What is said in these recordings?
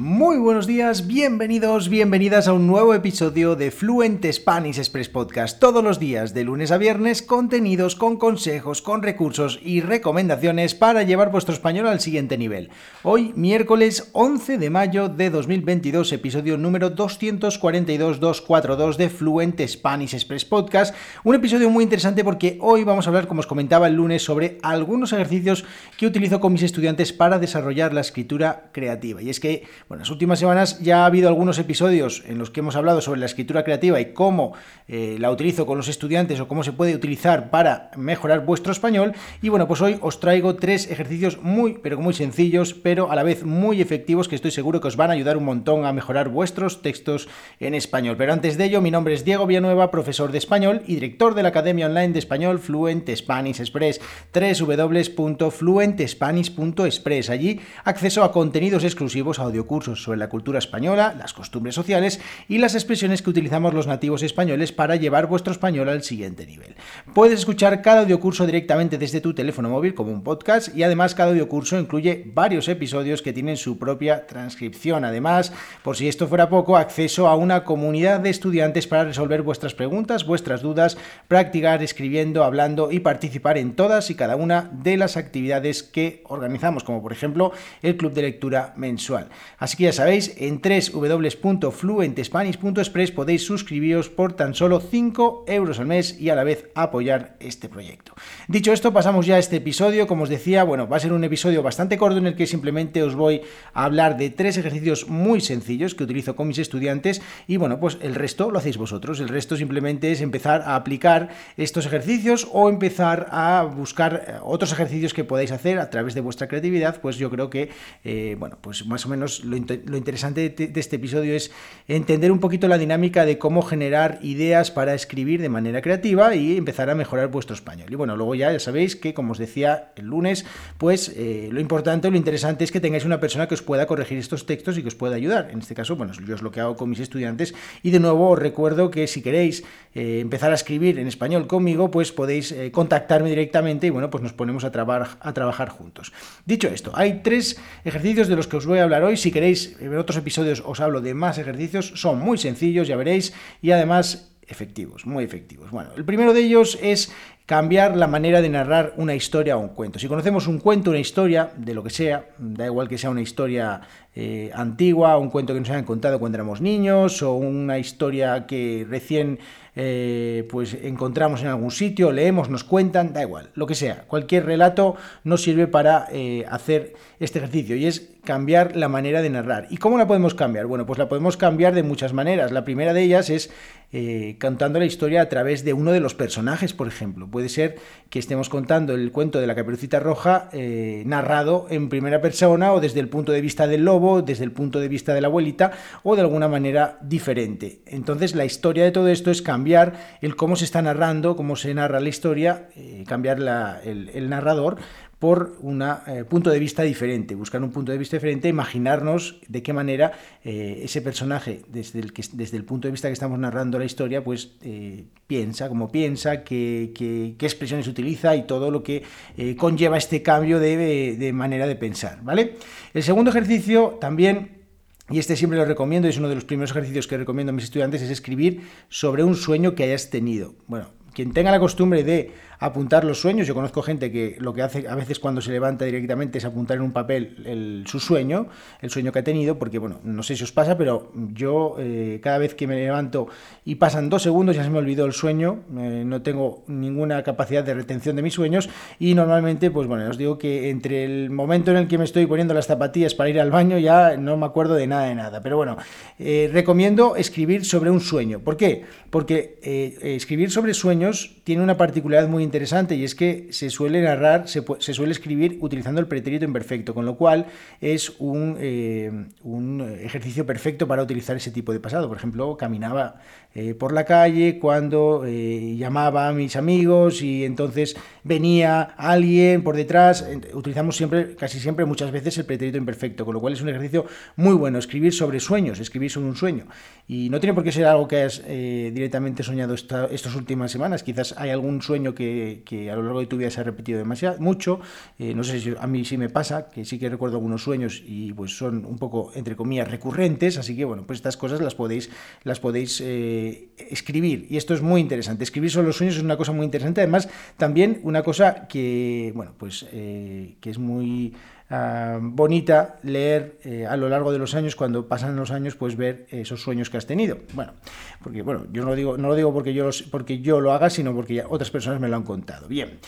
Muy buenos días, bienvenidos, bienvenidas a un nuevo episodio de Fluent Spanish Express Podcast. Todos los días, de lunes a viernes, contenidos con consejos, con recursos y recomendaciones para llevar vuestro español al siguiente nivel. Hoy, miércoles 11 de mayo de 2022, episodio número 242-242 de Fluent Spanish Express Podcast. Un episodio muy interesante porque hoy vamos a hablar, como os comentaba el lunes, sobre algunos ejercicios que utilizo con mis estudiantes para desarrollar la escritura creativa. Y es que bueno, en las últimas semanas ya ha habido algunos episodios en los que hemos hablado sobre la escritura creativa y cómo eh, la utilizo con los estudiantes o cómo se puede utilizar para mejorar vuestro español. Y bueno, pues hoy os traigo tres ejercicios muy, pero muy sencillos, pero a la vez muy efectivos que estoy seguro que os van a ayudar un montón a mejorar vuestros textos en español. Pero antes de ello, mi nombre es Diego Villanueva, profesor de español y director de la Academia Online de Español Fluent Spanish Express, www.fluentespanish.express. Allí acceso a contenidos exclusivos, audio sobre la cultura española, las costumbres sociales y las expresiones que utilizamos los nativos españoles para llevar vuestro español al siguiente nivel. Puedes escuchar cada audiocurso directamente desde tu teléfono móvil como un podcast y además cada audiocurso incluye varios episodios que tienen su propia transcripción. Además, por si esto fuera poco, acceso a una comunidad de estudiantes para resolver vuestras preguntas, vuestras dudas, practicar escribiendo, hablando y participar en todas y cada una de las actividades que organizamos, como por ejemplo el club de lectura mensual. Que ya sabéis, en www.fluentespanish.express podéis suscribiros por tan solo 5 euros al mes y a la vez apoyar este proyecto. Dicho esto, pasamos ya a este episodio. Como os decía, bueno, va a ser un episodio bastante corto en el que simplemente os voy a hablar de tres ejercicios muy sencillos que utilizo con mis estudiantes y bueno, pues el resto lo hacéis vosotros. El resto simplemente es empezar a aplicar estos ejercicios o empezar a buscar eh, otros ejercicios que podáis hacer a través de vuestra creatividad, pues yo creo que, eh, bueno, pues más o menos lo, interesante de, este episodio es entender un poquito la dinámica de cómo generar ideas para escribir de manera creativa y empezar a mejorar vuestro español. Y bueno, luego ya, ya sabéis que, como os decía el lunes, pues eh, lo importante, lo interesante es que tengáis una persona que os pueda corregir estos textos y que os pueda ayudar. En este caso, bueno, yo es lo que hago con mis estudiantes. Y de nuevo os recuerdo que si queréis eh, empezar a escribir en español conmigo, pues podéis eh, contactarme directamente y bueno, pues nos ponemos a, a trabajar juntos. Dicho esto, hay tres ejercicios de los que os voy a hablar hoy. Si queréis, en otros episodios os hablo de más ejercicios, son muy sencillos, ya veréis, y además efectivos, muy efectivos. Bueno, el primero de ellos es cambiar la manera de narrar una historia o un cuento. Si conocemos un cuento, una historia, de lo que sea, da igual que sea una historia eh, antigua, un cuento que nos hayan contado cuando éramos niños, o una historia que recién eh, pues encontramos en algún sitio, leemos, nos cuentan, da igual, lo que sea. Cualquier relato nos sirve para eh, hacer este ejercicio y es cambiar la manera de narrar. ¿Y cómo la podemos cambiar? Bueno, pues la podemos cambiar de muchas maneras. La primera de ellas es contando la historia a través de uno de los personajes, por ejemplo. Puede ser que estemos contando el cuento de la caperucita roja narrado en primera persona o desde el punto de vista del lobo, desde el punto de vista de la abuelita o de alguna manera diferente. Entonces la historia de todo esto es cambiar el cómo se está narrando, cómo se narra la historia, eh, cambiar el, narrador por un eh, punto de vista diferente, buscar un punto de vista diferente, imaginarnos de qué manera eh, ese personaje, desde el, punto de vista que estamos narrando la historia, pues piensa, cómo piensa, qué, qué, expresiones utiliza y todo lo que conlleva este cambio de, de manera de pensar. ¿vale? El segundo ejercicio también y este siempre lo recomiendo, es uno de los primeros ejercicios que recomiendo a mis estudiantes, es escribir sobre un sueño que hayas tenido. Bueno, quien tenga la costumbre de apuntar los sueños. Yo conozco gente que lo que hace a veces cuando se levanta directamente es apuntar en un papel su sueño, el sueño que ha tenido, porque bueno, no sé si os pasa, pero yo eh, cada vez que me levanto y pasan dos segundos ya se me olvidó el sueño, eh, no tengo ninguna capacidad de retención de mis sueños y normalmente, pues bueno, os digo que entre el momento en el que me estoy poniendo las zapatillas para ir al baño ya no me acuerdo de nada de nada. Pero bueno, eh, recomiendo escribir sobre un sueño. ¿Por qué? Porque escribir sobre sueños tiene una particularidad muy interesante y es que se suele narrar, se, suele escribir utilizando el pretérito imperfecto, con lo cual es un, eh, un, ejercicio perfecto para utilizar ese tipo de pasado. Por ejemplo, caminaba eh, por la calle cuando eh, llamaba a mis amigos y entonces venía alguien por detrás. Utilizamos siempre, casi siempre, muchas veces el pretérito imperfecto, con lo cual es un ejercicio muy bueno. Escribir sobre sueños, escribir sobre un sueño. Y no tiene por qué ser algo que hayas directamente soñado estas últimas semanas Quizás hay algún sueño que, a lo largo de tu vida se ha repetido demasiado, mucho. Eh, no sé si a mí sí me pasa, que sí que recuerdo algunos sueños y pues son un poco, entre comillas, recurrentes. Así que bueno, pues estas cosas las podéis, las podéis eh, escribir. Y esto es muy interesante. Escribir sobre los sueños es una cosa muy interesante. Además, también una cosa que, bueno, pues que es muy Ah, bonita leer eh, a lo largo de los años, cuando pasan los años, pues ver esos sueños que has tenido. Bueno, porque bueno, yo no lo digo, no lo digo porque yo, porque yo lo haga, sino porque otras personas me lo han contado. Bien.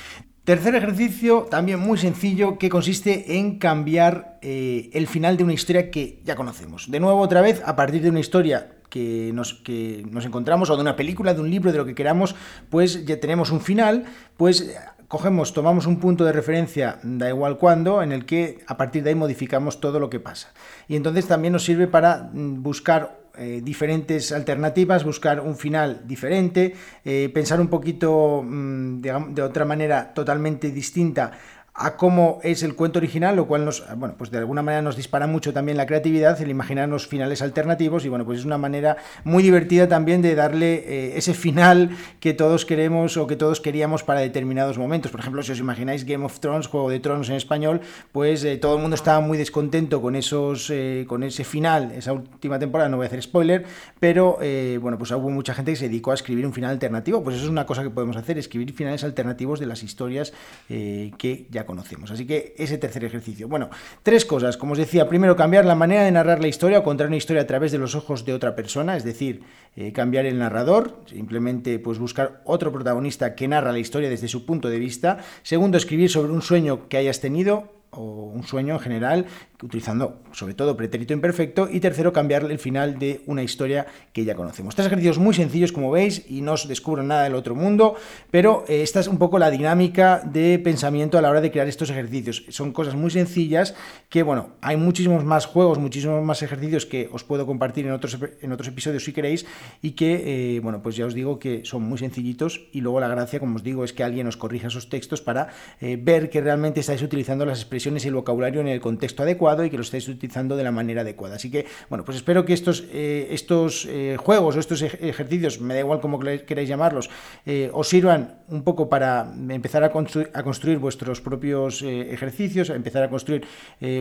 Tercer ejercicio, también muy sencillo, que consiste en cambiar eh, el final de una historia que ya conocemos. De nuevo, otra vez, a partir de una historia que nos, que nos encontramos, o de una película, de un libro, de lo que queramos, pues ya tenemos un final, pues cogemos, tomamos un punto de referencia, da igual cuándo, en el que a partir de ahí modificamos todo lo que pasa. Y entonces también nos sirve para mm, buscar eh, diferentes alternativas, buscar un final diferente, eh, pensar un poquito mm, de otra manera totalmente distinta a cómo es el cuento original, lo cual nos, bueno, pues de alguna manera nos dispara mucho también la creatividad, el imaginarnos finales alternativos y bueno, pues es una manera muy divertida también de darle eh, ese final que todos queremos o que todos queríamos para determinados momentos. Por ejemplo, si os imagináis Game of Thrones, Juego de Tronos en español, pues eh, todo el mundo estaba muy descontento con esos, eh, con ese final, esa última temporada, no voy a hacer spoiler, pero bueno, pues hubo mucha gente que se dedicó a escribir un final alternativo, pues eso es una cosa que podemos hacer, escribir finales alternativos de las historias que ya conocemos. Así que ese tercer ejercicio. Bueno, tres cosas. Como os decía, primero cambiar la manera de narrar la historia o contar una historia a través de los ojos de otra persona, es decir, eh, cambiar el narrador, simplemente pues buscar otro protagonista que narra la historia desde su punto de vista. Segundo, escribir sobre un sueño que hayas tenido o un sueño en general, utilizando sobre todo pretérito imperfecto. Y tercero, cambiar el final de una historia que ya conocemos. Tres ejercicios muy sencillos, como veis, y no os descubro nada del otro mundo, pero eh, esta es un poco la dinámica de pensamiento a la hora de crear estos ejercicios. Son cosas muy sencillas que, bueno, hay muchísimos más juegos, muchísimos más ejercicios que os puedo compartir en otros, en otros episodios si queréis, y que, eh, bueno, pues ya os digo que son muy sencillitos. Y luego la gracia, como os digo, es que alguien os corrija esos textos para eh, ver que realmente estáis utilizando las expresiones y el vocabulario en el contexto adecuado y que lo estáis utilizando de la manera adecuada. Así que, bueno, pues espero que estos, eh, estos eh, juegos o estos ejercicios, me da igual cómo queráis llamarlos, eh, os sirvan un poco para empezar a, construir, a construir vuestros propios ejercicios, a empezar a construir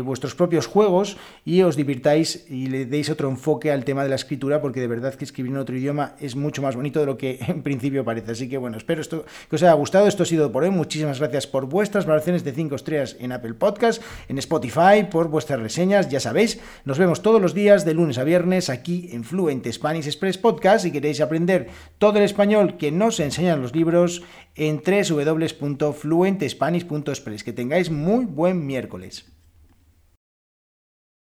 vuestros propios juegos y os divirtáis y le deis otro enfoque al tema de la escritura, porque de verdad que escribir en otro idioma es mucho más bonito de lo que en principio parece. Así que, bueno, espero esto, que os haya gustado. Esto ha sido por hoy. Muchísimas gracias por vuestras valoraciones de 5 estrellas en Apple Podcast en Spotify, por vuestras reseñas, ya sabéis, nos vemos todos los días de lunes a viernes aquí en Fluent Spanish Express Podcast. Si queréis aprender todo el español que nos enseñan los libros en www.fluentespanish.express. Que tengáis muy buen miércoles.